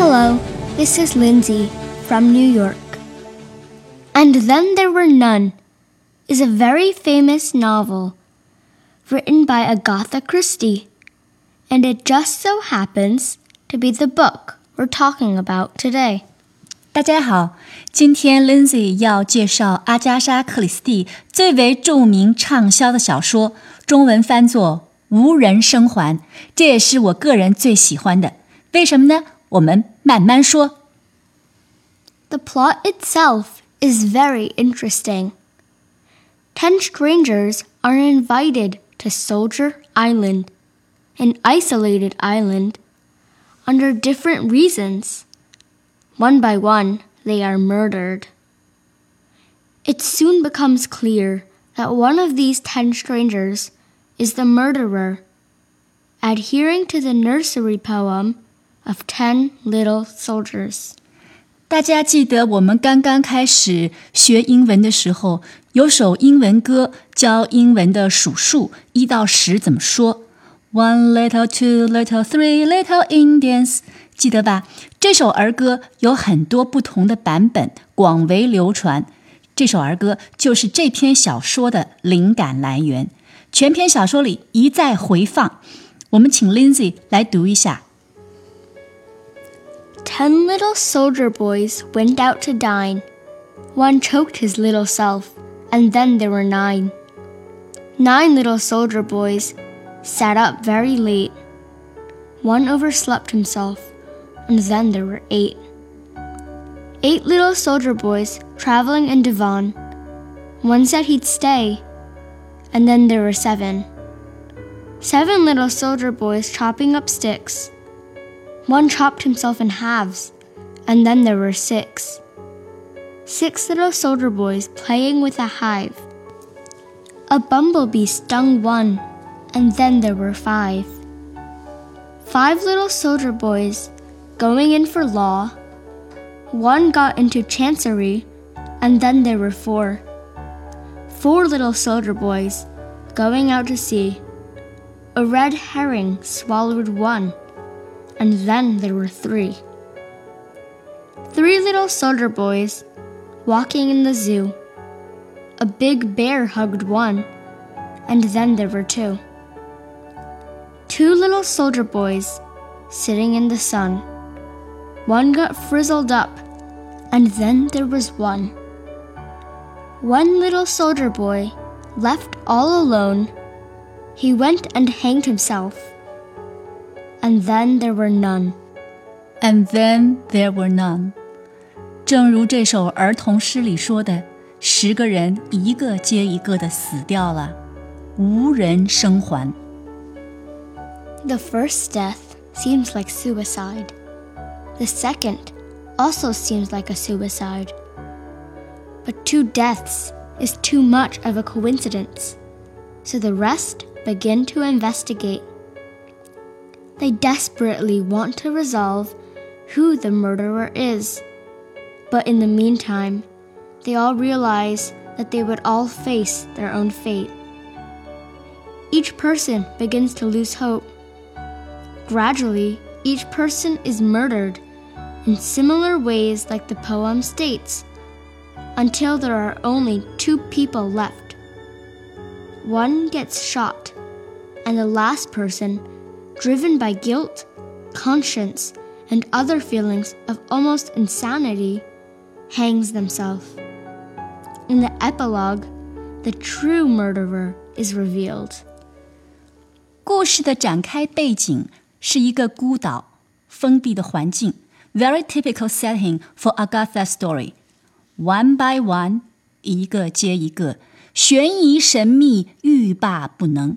Hello, this is Lindsay from New York. And Then There Were None is a very famous novel written by Agatha Christie, and it just so happens to be the book we're talking about today. 大家好，今天 Lindsay 要介绍阿加莎·克里斯蒂最为着名畅销的小说，中文翻作《无人生还》，这也是我个人最喜欢的。为什么呢？ 我们慢慢说。The plot itself is very interesting. Ten strangers are invited to Soldier Island, an isolated island, under different reasons. One by one, they are murdered. It soon becomes clear that one of these ten strangers is the murderer, adhering to the nursery poem of Ten Little Soldiers. 大家记得我们刚刚开始学英文的时候，有首英文歌教英文的数数，一到十怎么说？One little, two little, three little Indians，记得吧？这首儿歌有很多不同的版本，广为流传。这首儿歌就是这篇小说的灵感来源，全篇小说里一再回放。我们请 Lindsay 来读一下。Ten little soldier boys went out to dine. One choked his little self, and then there were nine. Nine little soldier boys sat up very late. One overslept himself and then there were eight. Eight little soldier boys traveling in Devon. One said he'd stay, and then there were seven. Seven little soldier boys chopping up sticks. One chopped himself in halves, and then there were six. Six little soldier boys playing with a hive. A bumblebee stung one, and then there were five. Five little soldier boys going in for law. One got into chancery, and then there were four. Four little soldier boys going out to sea. A red herring swallowed one, and then there were three. Three little soldier boys walking in the zoo. A big bear hugged one, and then there were two. Two little soldier boys sitting in the sun. One got frizzled up, and then there was one. One little soldier boy, left all alone, he went and hanged himself. And then there were none. And then there were none. 正如这首儿童诗里说的，十个人一个接一个的死掉了，无人生还。The first death seems like suicide. The second also seems like a suicide. But two deaths is too much of a coincidence, so the rest begin to investigate. they desperately want to resolve who the murderer is. But in the meantime, they all realize that they would all face their own fate. Each person begins to lose hope. Gradually, each person is murdered in similar ways like the poem states, until there are only two people left. One gets shot, and the last person, driven by guilt, conscience, and other feelings of almost insanity, hangs themselves. In the epilogue, the true murderer is revealed. 故事的展开背景是一个孤岛，封闭的环境。very typical setting for Agatha's story. One by one，一个接一个，悬疑神秘，欲罢不能。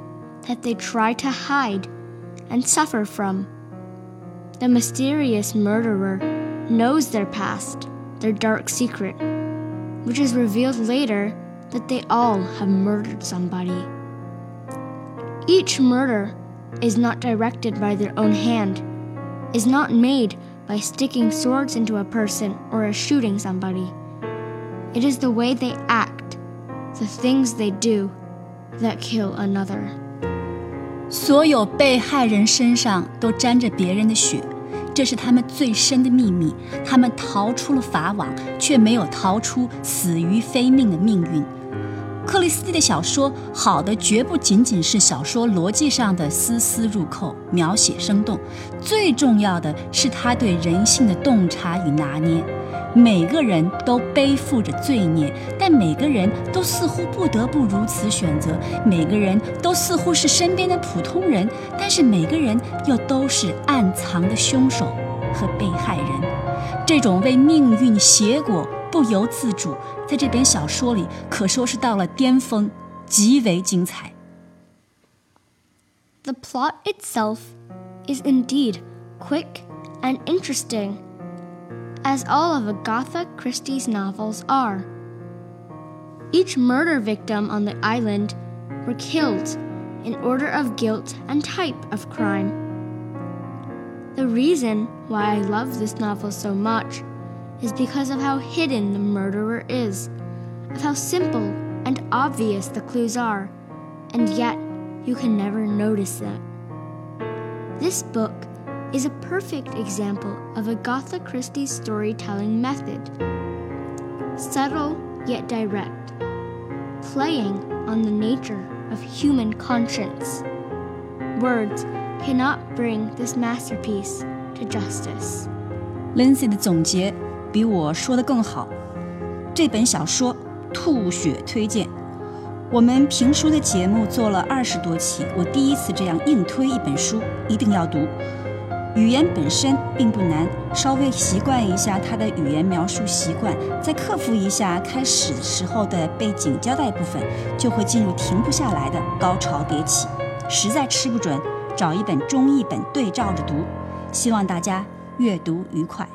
that they try to hide and suffer from. The mysterious murderer knows their past, their dark secret, which is revealed later that they all have murdered somebody. Each murder is not directed by their own hand, is not made by sticking swords into a person or shooting somebody. It is the way they act, the things they do, that kill another. 所有被害人身上都沾着别人的血，这是他们最深的秘密。他们逃出了法网，却没有逃出死于非命的命运。克里斯蒂的小说好的绝不仅仅是小说逻辑上的丝丝入扣、描写生动，最重要的是他对人性的洞察与拿捏。每个人都背负着罪孽，但每个人都似乎不得不如此选择。每个人都似乎是身边的普通人，但是每个人又都是暗藏的凶手和被害人。这种为命运结果不由自主，在这本小说里可说是到了巅峰，极为精彩。The plot itself is indeed quick and interesting. As all of Agatha Christie's novels are. Each murder victim on the island were killed in order of guilt and type of crime. The reason why I love this novel so much is because of how hidden the murderer is, of how simple and obvious the clues are, and yet you can never notice them. This book is a perfect example of Agatha Christie storytelling method. Subtle yet direct, playing on the nature of human conscience. Words cannot bring this masterpiece to justice. Lindsay 的总结比我说的更好。这本小说吐血推荐。我们评书的节目做了二十多期，我第一次这样硬推一本书，一定要读。语言本身并不难，稍微习惯一下他的语言描述习惯，再克服一下开始时候的背景交代部分，就会进入停不下来的高潮迭起。实在吃不准，找一本中译本对照着读。希望大家阅读愉快。